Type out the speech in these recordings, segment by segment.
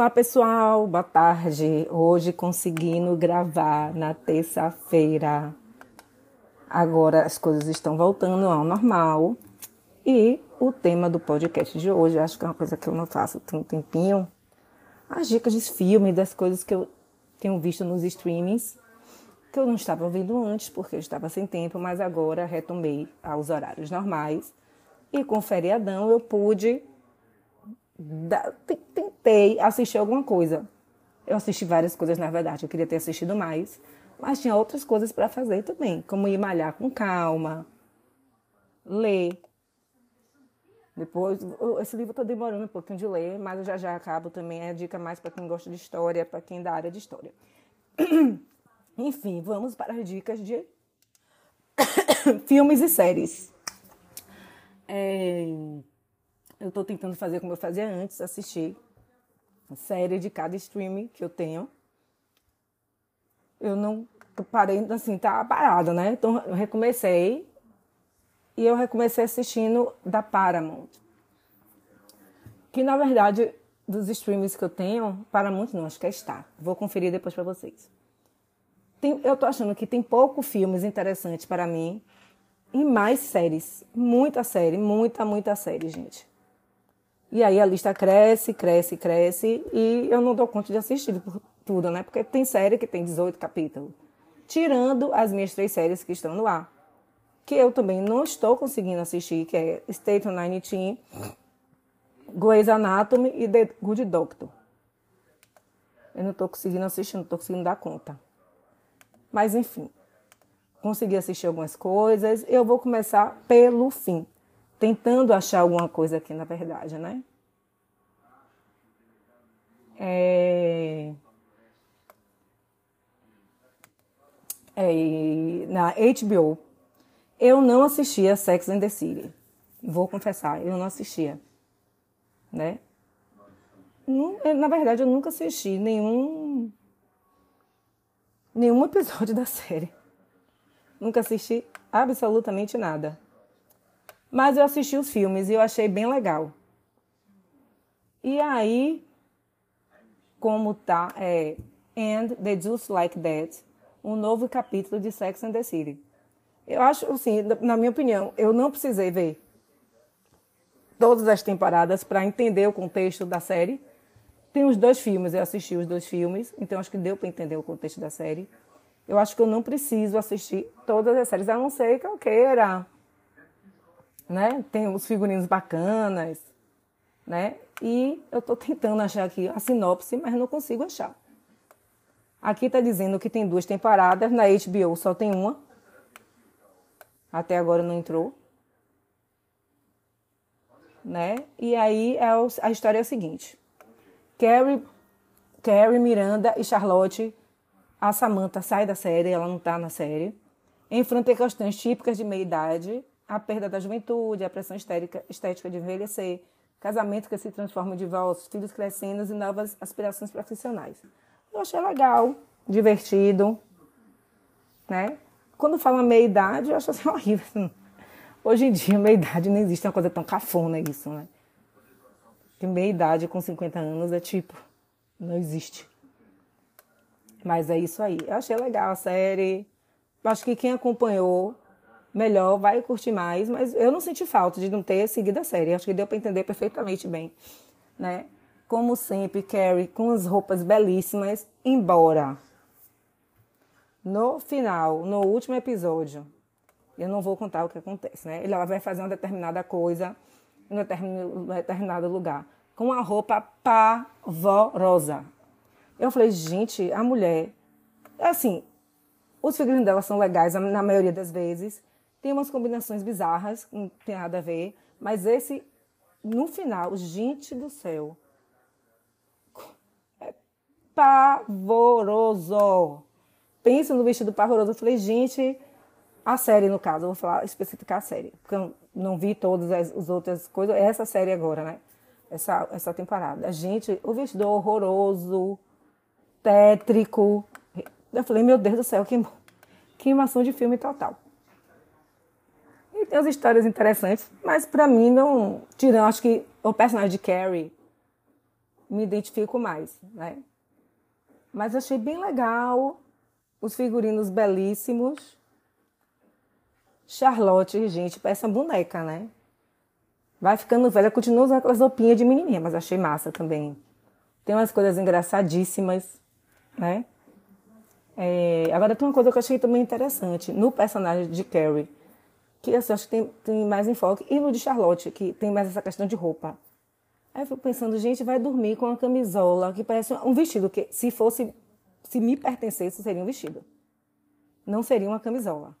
Olá pessoal, boa tarde. Hoje conseguindo gravar na terça-feira. Agora as coisas estão voltando ao normal. E o tema do podcast de hoje, acho que é uma coisa que eu não faço tem um tempinho. As dicas de filme, das coisas que eu tenho visto nos streamings, que eu não estava vendo antes, porque eu estava sem tempo, mas agora retomei aos horários normais. E com o feriadão eu pude tentei assistir alguma coisa. Eu assisti várias coisas, na verdade, eu queria ter assistido mais, mas tinha outras coisas para fazer também, como ir malhar com calma, ler. Depois, esse livro está demorando um pouquinho de ler, mas eu já já acabo também. É dica mais para quem gosta de história, para quem é da área de história. Enfim, vamos para as dicas de filmes e séries. É... Eu estou tentando fazer como eu fazia antes, assistir série de cada streaming que eu tenho. Eu não parei, assim, tá parada, né? Então eu recomecei e eu recomecei assistindo da Paramount. Que na verdade, dos streams que eu tenho, Paramount não, acho que é Star. Vou conferir depois para vocês. Tem, eu tô achando que tem pouco filmes interessantes para mim e mais séries. Muita série, muita, muita série, gente. E aí a lista cresce, cresce, cresce e eu não dou conta de assistir tudo, né? Porque tem série que tem 18 capítulos. Tirando as minhas três séries que estão no ar. Que eu também não estou conseguindo assistir, que é State of Nine Teen, Grey's Anatomy e The Good Doctor. Eu não estou conseguindo assistir, não estou conseguindo dar conta. Mas enfim, consegui assistir algumas coisas. Eu vou começar pelo fim tentando achar alguma coisa aqui, na verdade, né? É... É, na HBO, eu não assistia Sex and the City. Vou confessar, eu não assistia, né? Na verdade, eu nunca assisti nenhum nenhum episódio da série. Nunca assisti absolutamente nada. Mas eu assisti os filmes e eu achei bem legal. E aí, como tá, é And the Just Like That, um novo capítulo de Sex and the City. Eu acho, assim, na minha opinião, eu não precisei ver todas as temporadas para entender o contexto da série. Tem os dois filmes, eu assisti os dois filmes, então acho que deu para entender o contexto da série. Eu acho que eu não preciso assistir todas as séries, a não ser que eu queira né? Tem os figurinos bacanas, né? E eu estou tentando achar aqui a sinopse, mas não consigo achar. Aqui está dizendo que tem duas temporadas, na HBO só tem uma. Até agora não entrou. Né? E aí é a história é a seguinte. Carrie, Carrie, Miranda e Charlotte, a Samantha sai da série, ela não está na série, enfrentam questões típicas de meia-idade a perda da juventude, a pressão estética, estética de envelhecer, casamento que se transforma em divórcio, filhos crescendo e novas aspirações profissionais. Eu achei legal, divertido, né? Quando fala meia idade, eu acho assim horrível. Hoje em dia, meia idade não existe uma coisa tão cafona isso, né? Que meia idade com 50 anos é tipo, não existe. Mas é isso aí. Eu achei legal a série. Acho que quem acompanhou melhor, vai curtir mais, mas eu não senti falta de não ter seguido a série. Acho que deu para entender perfeitamente bem, né? Como sempre, Carrie com as roupas belíssimas, embora no final, no último episódio, eu não vou contar o que acontece, né? Ela vai fazer uma determinada coisa em um determinado lugar com a roupa pavorosa. Eu falei, gente, a mulher, assim, os figurinos dela são legais na maioria das vezes, tem umas combinações bizarras, não tem nada a ver, mas esse, no final, gente do céu, é pavoroso. Pensa no vestido pavoroso. Eu falei, gente, a série, no caso, vou falar, especificar a série, porque eu não vi todas as, as outras coisas, é essa série agora, né? Essa, essa temporada. Gente, o vestido horroroso, tétrico. Eu falei, meu Deus do céu, que, que animação de filme total. Tem as histórias interessantes, mas para mim não. Tirando, acho que o personagem de Carrie me identifico mais, né? Mas achei bem legal, os figurinos belíssimos. Charlotte, gente, parece uma boneca, né? Vai ficando velha, continua usando aquelas roupinhas de menininha, mas achei massa também. Tem umas coisas engraçadíssimas, né? É, agora tem uma coisa que eu achei também interessante no personagem de Carrie, que assim, acho que tem, tem mais enfoque, e no de Charlotte, que tem mais essa questão de roupa. Aí eu fico pensando, gente, vai dormir com uma camisola que parece um vestido, que se fosse, se me pertencesse, seria um vestido. Não seria uma camisola.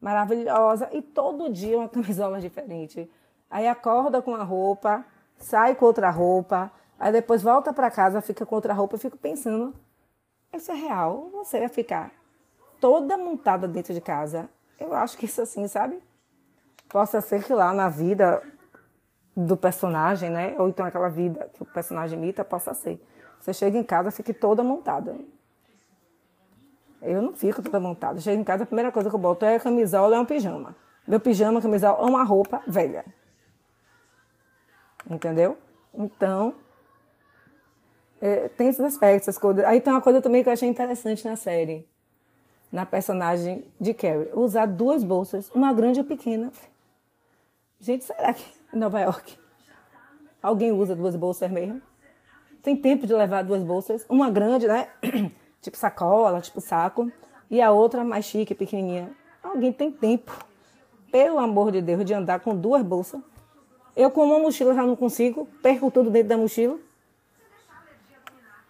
Maravilhosa, e todo dia uma camisola diferente. Aí acorda com a roupa, sai com outra roupa, aí depois volta para casa, fica com outra roupa. Eu fico pensando, isso é real? Você vai ficar toda montada dentro de casa? Eu acho que isso assim, sabe? Possa ser que lá na vida do personagem, né? Ou então aquela vida que o personagem imita, possa ser. Você chega em casa, fique toda montada. Eu não fico toda montada. Chego em casa, a primeira coisa que eu boto é a camisola e um pijama. Meu pijama, camisola é uma roupa velha. Entendeu? Então, é, tem esses aspectos, essas coisas. Aí tem uma coisa também que eu achei interessante na série, na personagem de Carrie. Usar duas bolsas, uma grande e pequena. Gente, será que em Nova York alguém usa duas bolsas mesmo? Tem tempo de levar duas bolsas? Uma grande, né? tipo sacola, tipo saco. E a outra mais chique, pequenininha. Alguém tem tempo, pelo amor de Deus, de andar com duas bolsas? Eu com uma mochila já não consigo, perco tudo dentro da mochila.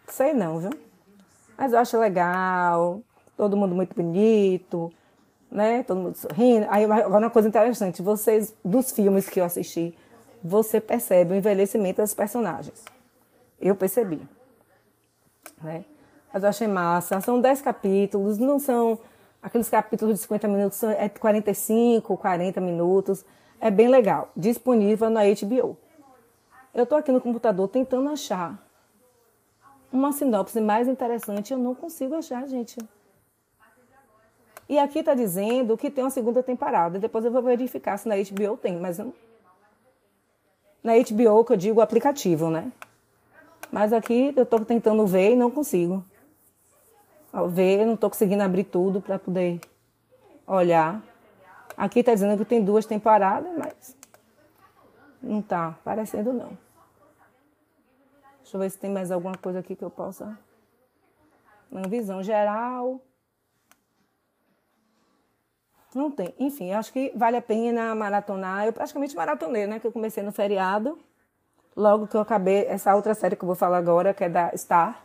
Sei não, viu? Mas eu acho legal, todo mundo muito bonito, né? Todo mundo sorrindo. Aí agora uma coisa interessante, vocês, dos filmes que eu assisti, você percebe o envelhecimento das personagens. Eu percebi. Né? Mas eu achei massa. São 10 capítulos, não são aqueles capítulos de 50 minutos, é 45, 40 minutos. É bem legal. Disponível na HBO. Eu estou aqui no computador tentando achar uma sinopse mais interessante, eu não consigo achar, gente. E aqui está dizendo que tem uma segunda temporada. Depois eu vou verificar se na HBO tem, mas eu... na HBO que eu digo aplicativo, né? Mas aqui eu estou tentando ver e não consigo. Ao ver, não estou conseguindo abrir tudo para poder olhar. Aqui está dizendo que tem duas temporadas, mas não está aparecendo não. Deixa eu ver se tem mais alguma coisa aqui que eu possa. Uma visão geral. Não tem. Enfim, acho que vale a pena maratonar. Eu praticamente maratonei, né? Que eu comecei no feriado. Logo que eu acabei essa outra série que eu vou falar agora, que é da Star.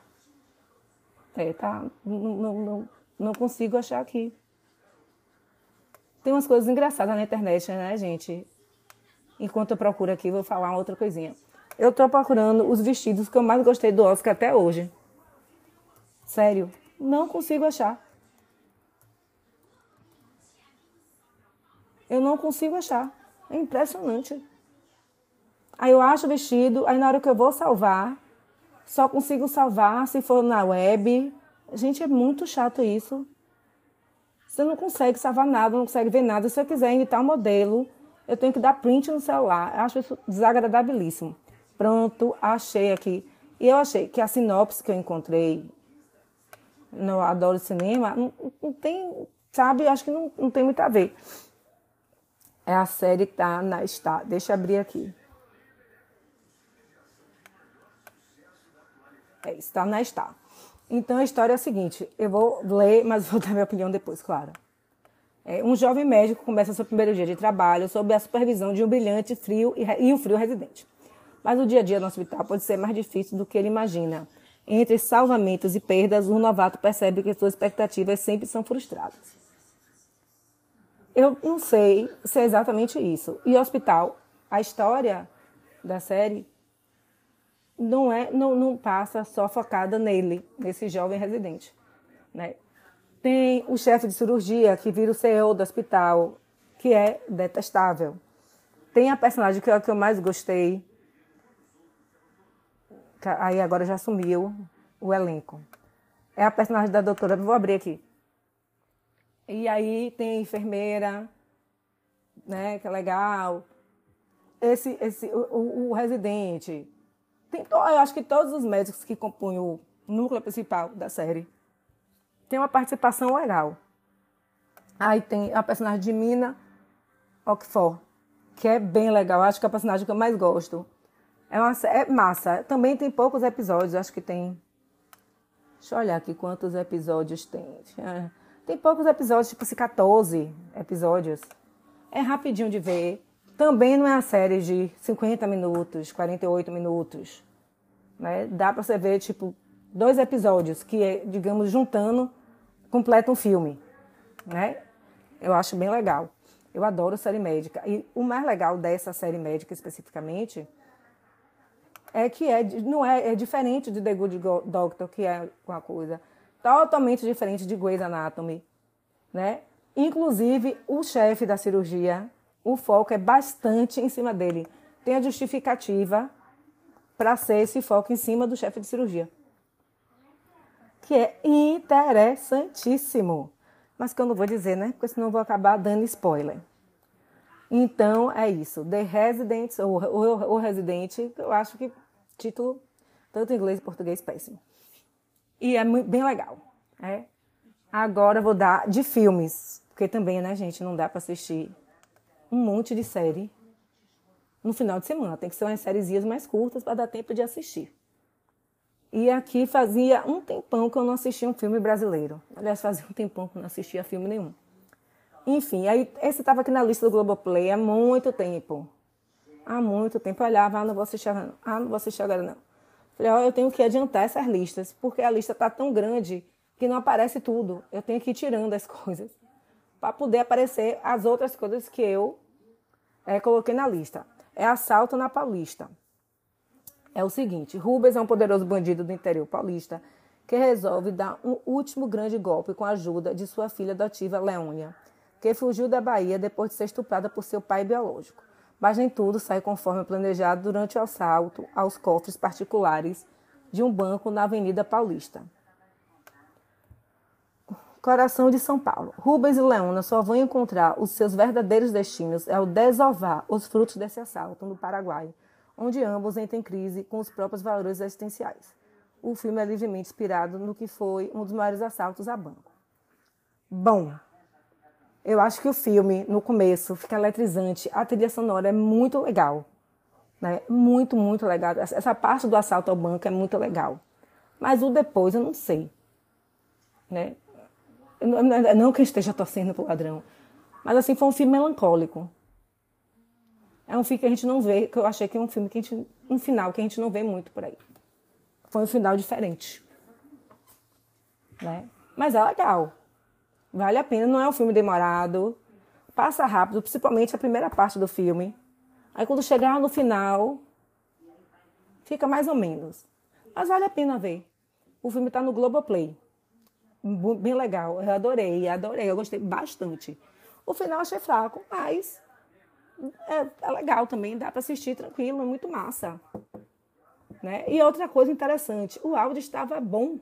É, tá. Não, não, não, não consigo achar aqui. Tem umas coisas engraçadas na internet, né, gente? Enquanto eu procuro aqui, vou falar outra coisinha. Eu estou procurando os vestidos que eu mais gostei do Oscar até hoje. Sério, não consigo achar. Eu não consigo achar. É impressionante. Aí eu acho o vestido, aí na hora que eu vou salvar, só consigo salvar se for na web. Gente, é muito chato isso. Você não consegue salvar nada, não consegue ver nada. Se eu quiser imitar o modelo, eu tenho que dar print no celular. Eu acho isso desagradabilíssimo. Pronto, achei aqui. E eu achei que a sinopse que eu encontrei no Adoro Cinema não, não tem, sabe, acho que não, não tem muito a ver. É a série que tá na Star. Deixa eu abrir aqui. É, está na Star. Então a história é a seguinte: eu vou ler, mas vou dar minha opinião depois, claro. É, um jovem médico começa seu primeiro dia de trabalho sob a supervisão de um brilhante frio e, e um frio residente. Mas o dia a dia no hospital pode ser mais difícil do que ele imagina. Entre salvamentos e perdas, o novato percebe que suas expectativas sempre são frustradas. Eu não sei se é exatamente isso. E hospital, a história da série não é não, não passa só focada nele, nesse jovem residente, né? Tem o chefe de cirurgia que vira o CEO do hospital, que é detestável. Tem a personagem que é que eu mais gostei, aí agora já sumiu o elenco. É a personagem da doutora, vou abrir aqui. E aí tem enfermeira, né, que é legal. Esse, esse, o, o residente Tem, eu acho que todos os médicos que compõem o núcleo principal da série têm uma participação legal. Aí tem a personagem de Mina Ockford, que é bem legal. Acho que é a personagem que eu mais gosto. É, uma, é massa. Também tem poucos episódios, acho que tem. Deixa eu olhar aqui quantos episódios tem. É, tem poucos episódios, tipo assim, 14 episódios. É rapidinho de ver. Também não é uma série de 50 minutos, 48 minutos. Né? Dá para você ver, tipo, dois episódios que, digamos, juntando, completa um filme. Né? Eu acho bem legal. Eu adoro série médica. E o mais legal dessa série médica especificamente é que é, não é, é diferente de The Good Doctor, que é uma coisa totalmente diferente de Grey's Anatomy, né? Inclusive, o chefe da cirurgia, o foco é bastante em cima dele. Tem a justificativa para ser esse foco em cima do chefe de cirurgia. Que é interessantíssimo. Mas que eu não vou dizer, né? Porque senão eu vou acabar dando spoiler. Então, é isso. The Residents, ou o Residente, eu acho que título, tanto em inglês e português, péssimo. E é muito, bem legal. É. Agora vou dar de filmes. Porque também, né, gente, não dá para assistir um monte de série no final de semana. Tem que ser umas sériezinhas mais curtas para dar tempo de assistir. E aqui fazia um tempão que eu não assistia um filme brasileiro. Aliás, fazia um tempão que eu não assistia filme nenhum. Enfim, aí esse estava aqui na lista do Globoplay há muito tempo. Há muito tempo eu olhava, ah, não vou assistir agora não. Ah, não vou assistir agora não. Falei, ó, eu tenho que adiantar essas listas, porque a lista está tão grande que não aparece tudo. Eu tenho que ir tirando as coisas para poder aparecer as outras coisas que eu é, coloquei na lista. É assalto na Paulista. É o seguinte: Rubens é um poderoso bandido do interior paulista que resolve dar um último grande golpe com a ajuda de sua filha adotiva Leônia, que fugiu da Bahia depois de ser estuprada por seu pai biológico. Mas nem tudo sai conforme planejado durante o assalto aos cofres particulares de um banco na Avenida Paulista. Coração de São Paulo. Rubens e Leona só vão encontrar os seus verdadeiros destinos ao desovar os frutos desse assalto no Paraguai, onde ambos entram em crise com os próprios valores existenciais. O filme é livremente inspirado no que foi um dos maiores assaltos a banco. Bom, eu acho que o filme, no começo, fica eletrizante. A trilha sonora é muito legal. Né? Muito, muito legal. Essa parte do assalto ao banco é muito legal. Mas o depois eu não sei. Né? Não que eu esteja torcendo pro ladrão. Mas assim, foi um filme melancólico. É um filme que a gente não vê, que eu achei que é um filme que a gente. Um final que a gente não vê muito por aí. Foi um final diferente. Né? Mas é legal. Vale a pena, não é um filme demorado. Passa rápido, principalmente a primeira parte do filme. Aí quando chegar no final, fica mais ou menos. Mas vale a pena ver. O filme está no Globoplay bem legal. Eu adorei, adorei, eu gostei bastante. O final achei fraco, mas é, é legal também, dá para assistir tranquilo, é muito massa. Né? E outra coisa interessante, o áudio estava bom.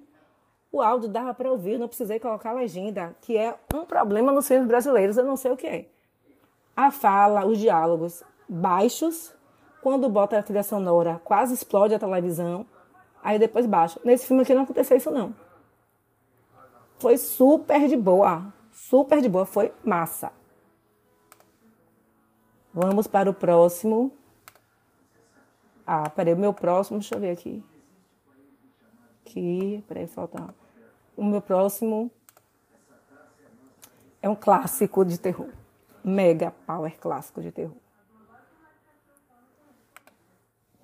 O áudio dava para ouvir, não precisei colocar legenda, que é um problema nos filmes brasileiros, eu não sei o que é. A fala, os diálogos baixos, quando bota a trilha sonora, quase explode a televisão, aí depois baixa. Nesse filme aqui não aconteceu isso não. Foi super de boa. Super de boa. Foi massa. Vamos para o próximo. Ah, peraí, o meu próximo, deixa eu ver aqui. Aqui, peraí, falta. O meu próximo é um clássico de terror. Mega power clássico de terror.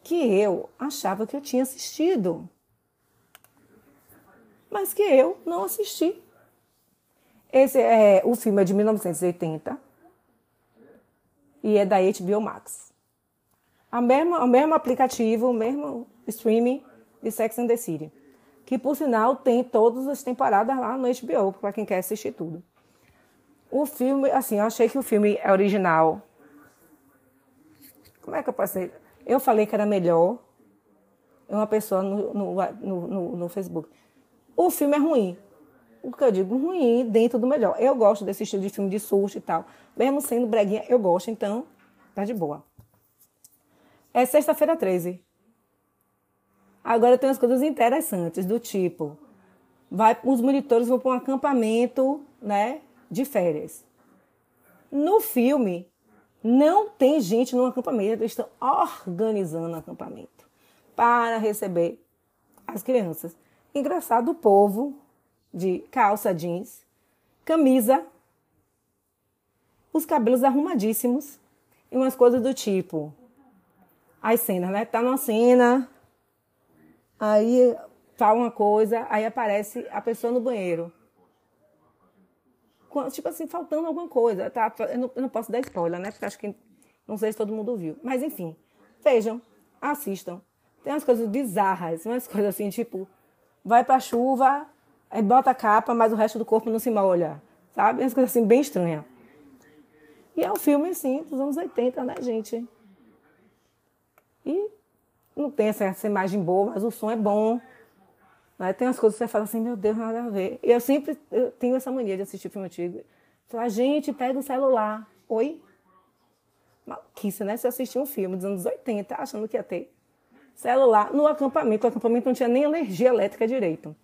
Que eu achava que eu tinha assistido mas que eu não assisti. Esse é o filme é de 1980 e é da HBO Max. A mesma, o mesmo aplicativo, o mesmo streaming de Sex and the City, que por sinal tem todas as temporadas lá no HBO para quem quer assistir tudo. O filme, assim, eu achei que o filme é original. Como é que eu dizer? Eu falei que era melhor. Uma pessoa no, no, no, no Facebook o filme é ruim. O que eu digo ruim dentro do melhor. Eu gosto desse estilo de filme de susto e tal. Mesmo sendo breguinha, eu gosto, então tá de boa. É sexta-feira 13. Agora tem umas coisas interessantes, do tipo, vai, os monitores vão para um acampamento né, de férias. No filme, não tem gente no acampamento, eles estão organizando o acampamento para receber as crianças. Engraçado, o povo de calça jeans, camisa, os cabelos arrumadíssimos e umas coisas do tipo. As cenas, né? Tá numa cena, aí fala uma coisa, aí aparece a pessoa no banheiro. Tipo assim, faltando alguma coisa. Tá? Eu, não, eu não posso dar spoiler, né? Porque acho que não sei se todo mundo viu. Mas enfim, vejam, assistam. Tem umas coisas bizarras, umas coisas assim, tipo, vai pra chuva, aí bota a capa, mas o resto do corpo não se molha. Sabe? Umas coisas assim bem estranhas. E é um filme, assim, dos anos 80, né, gente? E não tem essa, essa imagem boa, mas o som é bom. Né? Tem umas coisas que você fala assim, meu Deus, nada a ver. E eu sempre eu tenho essa mania de assistir filme antigo. Falar, gente, pega o celular. Oi? Maluquice, né? Você assistiu um filme dos anos 80, achando que ia ter celular no acampamento. O acampamento não tinha nem energia elétrica direito.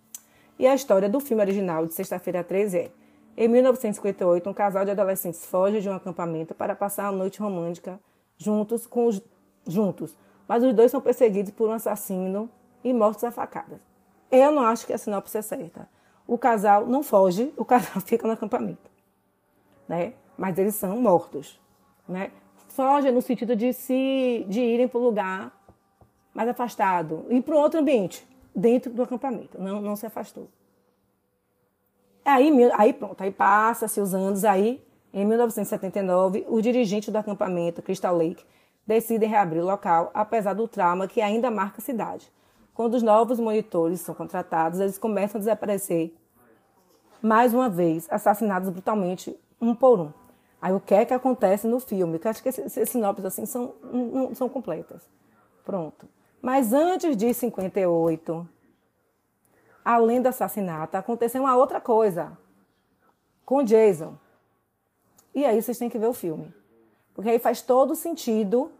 E a história do filme original de Sexta-feira 13 é em 1958, um casal de adolescentes foge de um acampamento para passar a noite romântica juntos, com os, juntos, mas os dois são perseguidos por um assassino e mortos a facadas. Eu não acho que a sinopse é certa. O casal não foge, o casal fica no acampamento, né? Mas eles são mortos, né? Foge no sentido de se de irem para um lugar mais afastado, ir para outro ambiente, dentro do acampamento. Não, não se afastou. Aí, aí pronto, aí passa-se os anos, aí em 1979, os dirigentes do acampamento Crystal Lake decidem reabrir o local, apesar do trauma que ainda marca a cidade. Quando os novos monitores são contratados, eles começam a desaparecer mais uma vez, assassinados brutalmente, um por um. Aí o que é que acontece no filme? Que eu acho que esses sinopses assim são, não são completas. Pronto. Mas antes de 58, além do assassinato, aconteceu uma outra coisa com Jason. E aí vocês têm que ver o filme. Porque aí faz todo sentido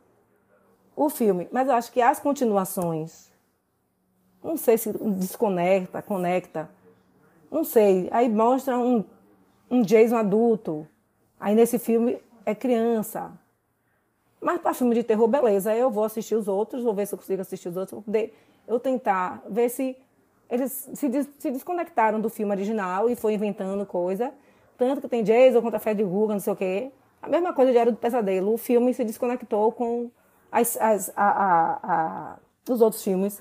o filme. Mas eu acho que as continuações, não sei se desconecta, conecta, não sei. Aí mostra um, um Jason adulto. Aí nesse filme é criança. Mas para filme de terror, beleza. Eu vou assistir os outros, vou ver se eu consigo assistir os outros, vou poder eu tentar ver se eles se, des se desconectaram do filme original e foi inventando coisa. Tanto que tem Jason contra Fred Guga, não sei o quê. A mesma coisa de Era do Pesadelo. O filme se desconectou com as, as, a, a, a, os outros filmes.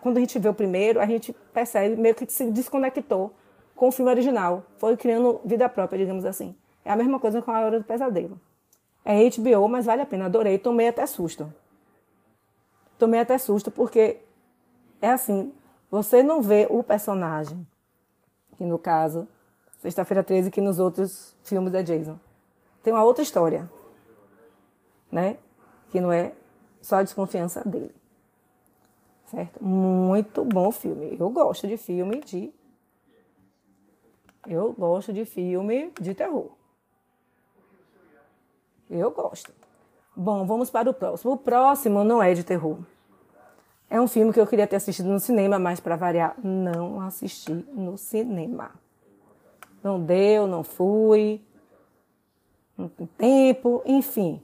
quando a gente vê o primeiro, a gente percebe meio que se desconectou com o filme original. Foi criando vida própria, digamos assim. É a mesma coisa com A Hora do Pesadelo. É HBO, mas vale a pena. Adorei. Tomei até susto. Tomei até susto porque é assim, você não vê o personagem, que no caso, Sexta-feira 13, que nos outros filmes é Jason. Tem uma outra história, né? Que não é só a desconfiança dele. Certo? Muito bom filme. Eu gosto de filme de. Eu gosto de filme de terror. Eu gosto. Bom, vamos para o próximo. O próximo não é de terror. É um filme que eu queria ter assistido no cinema, mas para variar, não assisti no cinema. Não deu, não fui, tempo, enfim.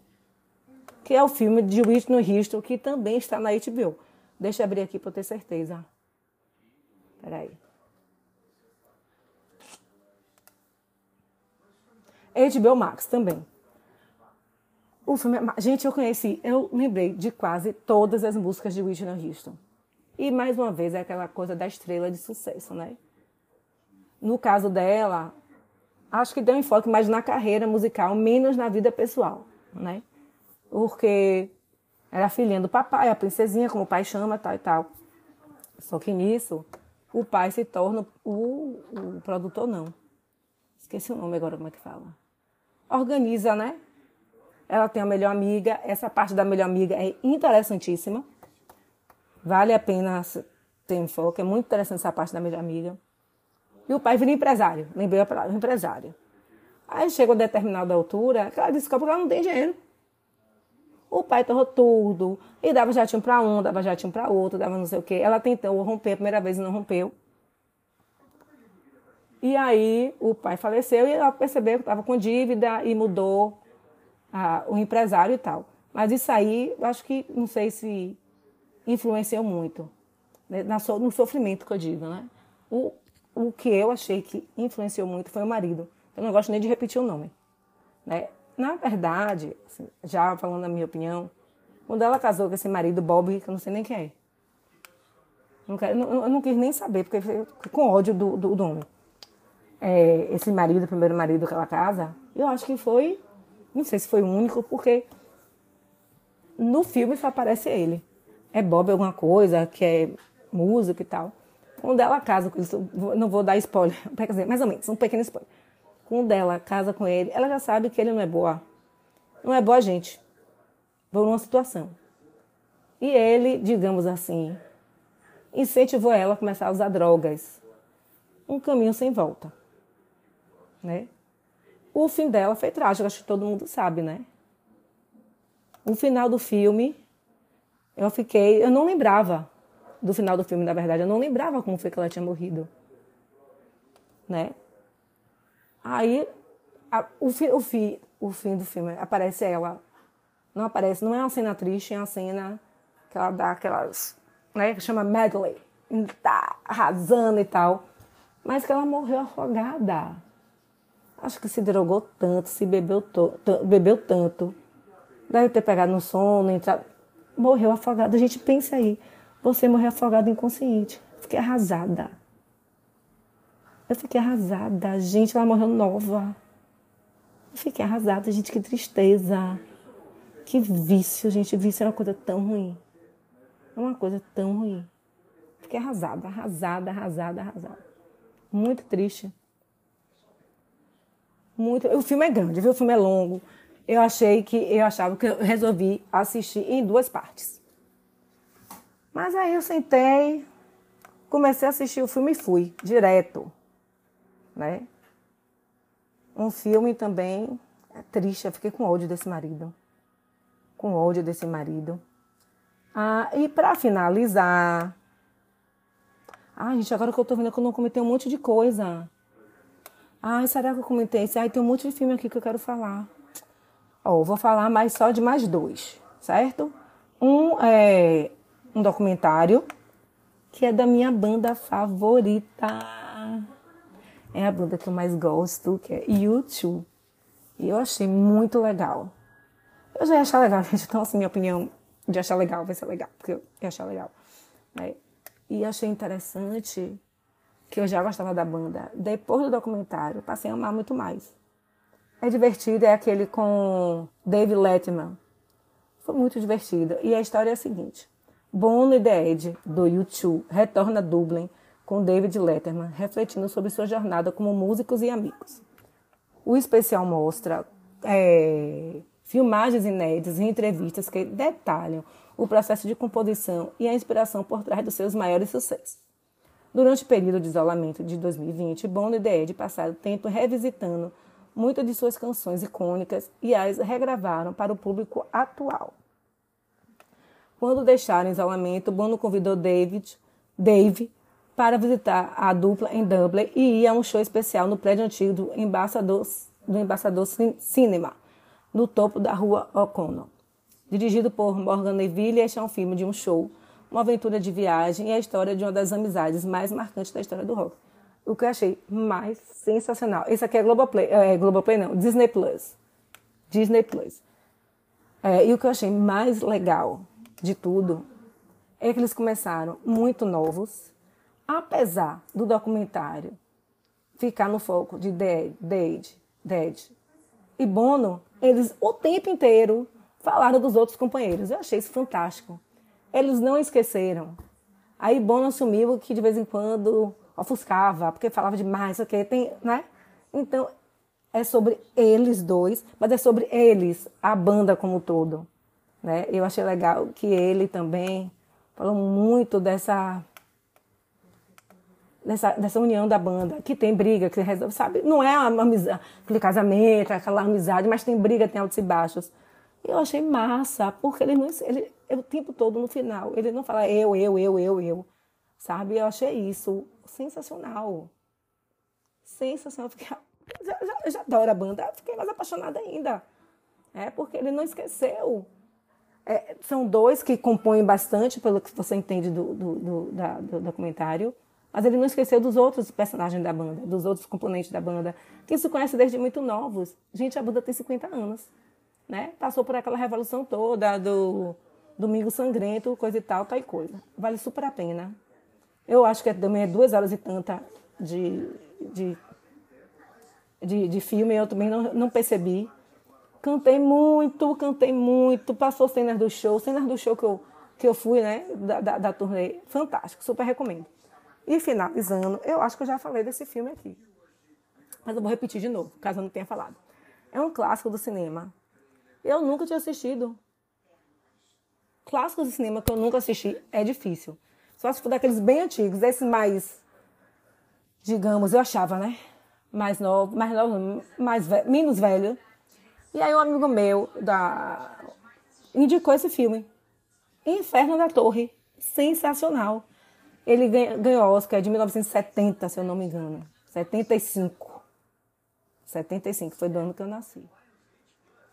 Que é o filme de Whitney Houston, que também está na HBO. Deixa eu abrir aqui para ter certeza. Peraí. HBO Max também. O filme, é gente, eu conheci, eu lembrei de quase todas as músicas de Whitney Houston. E mais uma vez é aquela coisa da estrela de sucesso, né? No caso dela, acho que deu enfoque mais na carreira musical, menos na vida pessoal, né? Porque era filhinha do papai, a princesinha, como o pai chama, tal e tal. Só que nisso, o pai se torna o, o produtor, não. Esqueci o nome agora, como é que fala. Organiza, né? Ela tem a melhor amiga. Essa parte da melhor amiga é interessantíssima. Vale a pena ter enfoque. É muito interessante essa parte da melhor amiga. E o pai vira empresário. Lembrei a palavra, empresário. Aí chega a determinada altura, ela descobre que ela não tem dinheiro. O pai torrou tudo. E dava jatinho para um, dava jatinho para outro, dava não sei o quê. Ela tentou romper a primeira vez e não rompeu. E aí o pai faleceu e ela percebeu que estava com dívida e mudou o empresário e tal. Mas isso aí, eu acho que, não sei se influenciou muito. Né, no sofrimento que eu digo, né? O, o que eu achei que influenciou muito foi o marido. Eu não gosto nem de repetir o nome. Né? Na verdade, assim, já falando a minha opinião, quando ela casou com esse marido Bob, que eu não sei nem quem é. Não quero, eu não quis nem saber, porque fiquei com ódio do, do, do homem. É, esse marido, o primeiro marido que ela casa, eu acho que foi, não sei se foi o único, porque no filme só aparece ele. É Bob alguma coisa, que é música e tal. Quando ela casa com ele, não vou dar spoiler, quer dizer, mais ou menos, um pequeno spoiler. Quando ela casa com ele, ela já sabe que ele não é boa. Não é boa gente. Por uma situação. E ele, digamos assim, incentivou ela a começar a usar drogas. Um caminho sem volta. Né? O fim dela foi trágico, acho que todo mundo sabe, né? O final do filme, eu fiquei, eu não lembrava do final do filme, na verdade. Eu não lembrava como foi que ela tinha morrido. Né? Aí, a, o, fi, o, fi, o fim do filme, aparece ela. Não aparece, não é uma cena triste, é uma cena que ela dá aquelas, né, que chama medley. Tá arrasando e tal. Mas que ela morreu afogada. Acho que se drogou tanto, se bebeu, bebeu tanto. Deve ter pegado no sono, entrado, morreu afogada. A gente pensa aí. Você morreu afogado inconsciente. Fiquei arrasada. Eu fiquei arrasada. Gente, ela morreu nova. Eu fiquei arrasada, gente. Que tristeza. Que vício, gente. Vício é uma coisa tão ruim. É uma coisa tão ruim. Fiquei arrasada, arrasada, arrasada, arrasada. Muito triste. Muito. O filme é grande, viu? O filme é longo. Eu achei que eu achava que eu resolvi assistir em duas partes. Mas aí eu sentei, comecei a assistir o filme e fui, direto. Né? Um filme também é triste, eu fiquei com ódio desse marido. Com ódio desse marido. Ah, e para finalizar. Ai, gente, agora que eu tô vendo que eu não comentei um monte de coisa. Ai, será que eu comentei isso? Ai, tem um monte de filme aqui que eu quero falar. Ó, vou falar mais só de mais dois, certo? Um é um documentário que é da minha banda favorita. É a banda que eu mais gosto, que é YouTube. E eu achei muito legal. Eu já ia achar legal, gente. Então, assim, minha opinião de achar legal vai ser legal, porque eu ia achar legal. Né? E achei interessante que eu já gostava da banda. Depois do documentário, passei a amar muito mais. É divertido, é aquele com Dave Letterman. Foi muito divertido. E a história é a seguinte. Bono e The Edge, do U2, retorna a Dublin com David Letterman, refletindo sobre sua jornada como músicos e amigos. O especial mostra é, filmagens inéditas e entrevistas que detalham o processo de composição e a inspiração por trás dos seus maiores sucessos. Durante o período de isolamento de 2020, Bono e The passaram tempo revisitando muitas de suas canções icônicas e as regravaram para o público atual. Quando deixaram isolamento, Bono convidou David, Dave para visitar a dupla em Dublin e ir a um show especial no prédio antigo do Embaixador, do Embaixador Cinema, no topo da rua O'Connell. Dirigido por Morgan Neville, este é um filme de um show, uma aventura de viagem e a história de uma das amizades mais marcantes da história do rock. O que eu achei mais sensacional. Esse aqui é Globoplay, é Globoplay não, Disney Plus. Disney Plus. É, e o que eu achei mais legal de tudo é que eles começaram muito novos, apesar do documentário ficar no foco de Dead, Dead, Dead e Bono, eles o tempo inteiro falaram dos outros companheiros. Eu achei isso fantástico. Eles não esqueceram. Aí Bono assumiu que de vez em quando ofuscava, porque falava demais, ok? Tem, né? Então, é sobre eles dois, mas é sobre eles, a banda como um todo. Né? Eu achei legal que ele também falou muito dessa, dessa, dessa união da banda, que tem briga, que resolve, sabe? Não é uma amizade, aquele casamento, aquela amizade, mas tem briga, tem altos e baixos. Eu achei massa, porque ele não. Ele, o tempo todo no final, ele não fala eu, eu, eu, eu, eu. Sabe? Eu achei isso sensacional. Sensacional. Fiquei, já, já, já adoro a banda, fiquei mais apaixonada ainda. É, porque ele não esqueceu. É, são dois que compõem bastante, pelo que você entende do, do, do, da, do documentário. Mas ele não esqueceu dos outros personagens da banda, dos outros componentes da banda, que se conhece desde muito novos. Gente, a banda tem 50 anos. Né? Passou por aquela revolução toda do Domingo Sangrento, coisa e tal, tal e coisa. Vale super a pena. Eu acho que é também é duas horas e tanta de, de, de, de filme, eu também não, não percebi. Cantei muito, cantei muito, passou cenas do show, cenas do show que eu, que eu fui, né, da, da, da turnê, fantástico, super recomendo. E finalizando, eu acho que eu já falei desse filme aqui. Mas eu vou repetir de novo, caso eu não tenha falado. É um clássico do cinema. Eu nunca tinha assistido. Clássicos do cinema que eu nunca assisti é difícil. Só se for daqueles bem antigos, esses mais, digamos, eu achava, né? Mais novo, mais novo, mais velho, menos velho. E aí um amigo meu da indicou esse filme. Inferno da Torre. Sensacional. Ele ganhou Oscar de 1970, se eu não me engano. 75. 75, foi do ano que eu nasci.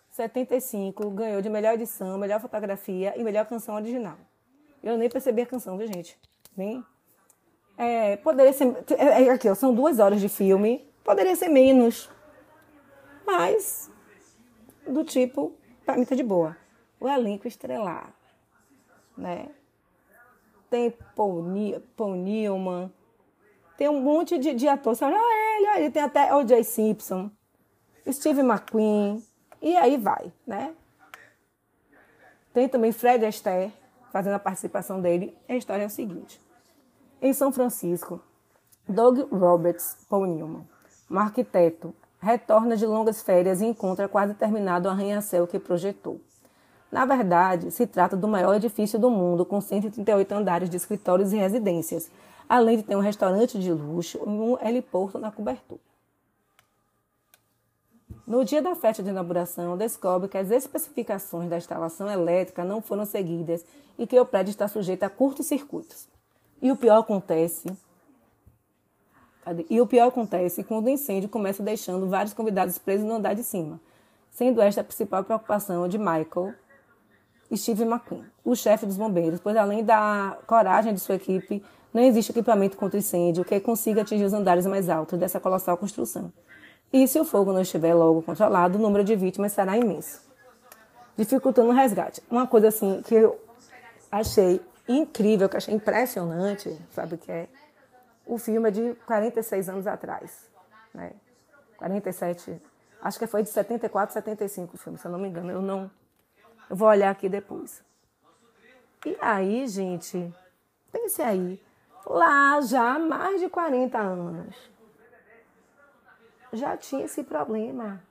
75, ganhou de melhor edição, melhor fotografia e melhor canção original. Eu nem percebi a canção, viu, gente? Bem, é, poderia ser. É, é, aqui, ó, são duas horas de filme. Poderia ser menos. Mas, do tipo, pra mim tá de boa. O elenco estrelar. Né? tem Paul, Paul Newman, tem um monte de, de atores. Olha ele, olha ele, tem até O.J. Simpson, Steve McQueen, e aí vai, né? Tem também Fred Astaire, fazendo a participação dele. A história é o seguinte. Em São Francisco, Doug Roberts Paul Newman, um arquiteto, retorna de longas férias e encontra quase terminado o arranha-céu que projetou. Na verdade, se trata do maior edifício do mundo, com 138 andares de escritórios e residências, além de ter um restaurante de luxo e um heliporto na cobertura. No dia da festa de inauguração, descobre que as especificações da instalação elétrica não foram seguidas e que o prédio está sujeito a curtos circuitos. E o pior acontece. E o pior acontece quando o incêndio começa deixando vários convidados presos no andar de cima, sendo esta a principal preocupação de Michael, Steve McQueen, o chefe dos bombeiros, pois além da coragem de sua equipe, não existe equipamento contra incêndio que consiga atingir os andares mais altos dessa colossal construção. E se o fogo não estiver logo controlado, o número de vítimas será imenso, dificultando o resgate. Uma coisa assim que eu achei incrível, que eu achei impressionante, sabe o que é? O filme é de 46 anos atrás, né? 47, acho que foi de 74, 75 o filme, se eu não me engano. Eu não eu vou olhar aqui depois. E aí, gente, pense aí, lá já há mais de 40 anos, já tinha esse problema.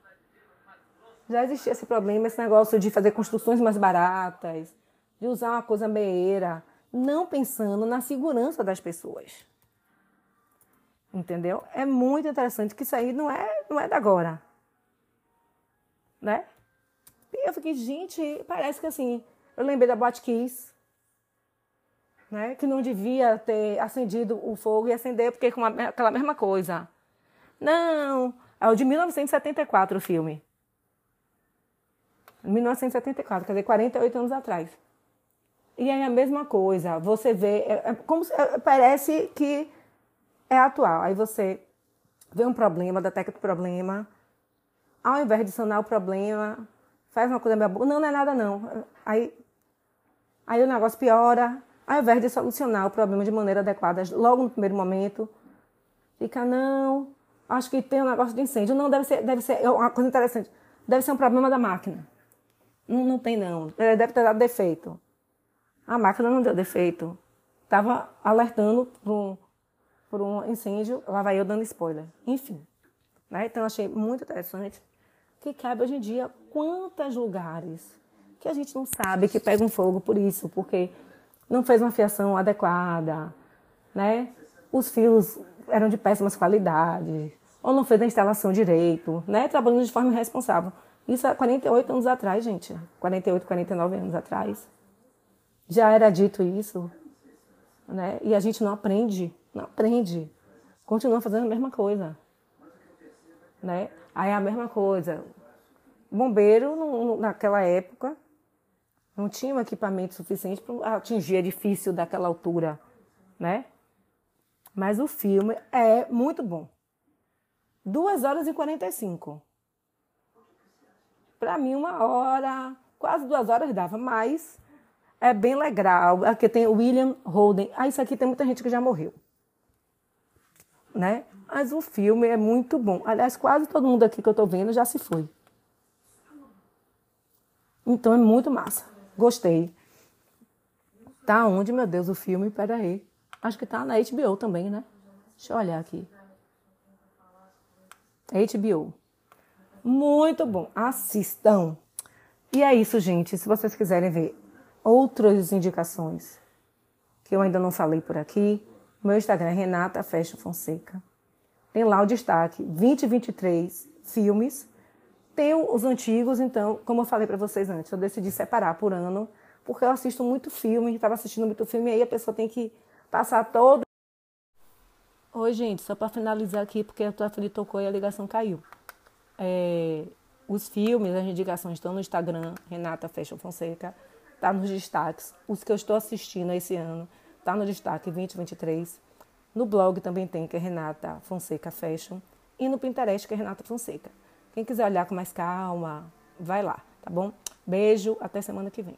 Já existia esse problema, esse negócio de fazer construções mais baratas, de usar uma coisa meia, não pensando na segurança das pessoas. Entendeu? É muito interessante que isso aí não é, não é da agora. Né? E eu fiquei, gente, parece que assim, eu lembrei da Botkiss, né? Que não devia ter acendido o fogo e acender, porque com uma, aquela mesma coisa. Não, é o de 1974 o filme. 1974, quer dizer, 48 anos atrás. E aí a mesma coisa, você vê, é, é como se, é, parece que é atual. Aí você vê um problema, detecta o problema, ao invés de sanar o problema, faz uma coisa meio boa. Não, não é nada não. Aí, aí o negócio piora. Ao invés de solucionar o problema de maneira adequada logo no primeiro momento, fica, não, acho que tem um negócio de incêndio. Não, deve ser, deve ser, uma coisa interessante, deve ser um problema da máquina. Não, não tem não, deve ter dado defeito. A máquina não deu defeito. Estava alertando por um, por um incêndio, lá vai eu dando spoiler. Enfim, né? então achei muito interessante que cabe hoje em dia quantos lugares que a gente não sabe que pegam fogo por isso, porque não fez uma fiação adequada, né? Os fios eram de péssimas qualidades, ou não fez a instalação direito, né? Trabalhando de forma irresponsável. Isso há 48 anos atrás, gente. 48, 49 anos atrás. Já era dito isso. Né? E a gente não aprende. Não aprende. Continua fazendo a mesma coisa. Né? Aí é a mesma coisa. Bombeiro, naquela época, não tinha um equipamento suficiente para atingir edifício daquela altura, né? Mas o filme é muito bom. 2 horas e 45. Para mim, uma hora, quase duas horas dava, mas é bem legal. Aqui tem William Holden. Ah, isso aqui tem muita gente que já morreu. Né? Mas o filme é muito bom. Aliás, quase todo mundo aqui que eu estou vendo já se foi. Então é muito massa. Gostei. Tá onde, meu Deus, o filme? Pera aí. Acho que tá na HBO também, né? Deixa eu olhar aqui. HBO. Muito bom. Assistam. E é isso, gente. Se vocês quiserem ver outras indicações que eu ainda não falei por aqui, meu Instagram é Renata Fecha Fonseca. Tem lá o destaque 2023 filmes. Tem os antigos, então, como eu falei para vocês antes, eu decidi separar por ano, porque eu assisto muito filme, estava assistindo muito filme, e aí a pessoa tem que passar todo. Oi, gente, só para finalizar aqui, porque a tua filha tocou e a ligação caiu. É, os filmes, as indicações estão no Instagram, Renata Fashion Fonseca, tá nos destaques. Os que eu estou assistindo esse ano, tá no destaque 2023. No blog também tem, que é Renata Fonseca Fashion. E no Pinterest, que é Renata Fonseca. Quem quiser olhar com mais calma, vai lá, tá bom? Beijo, até semana que vem.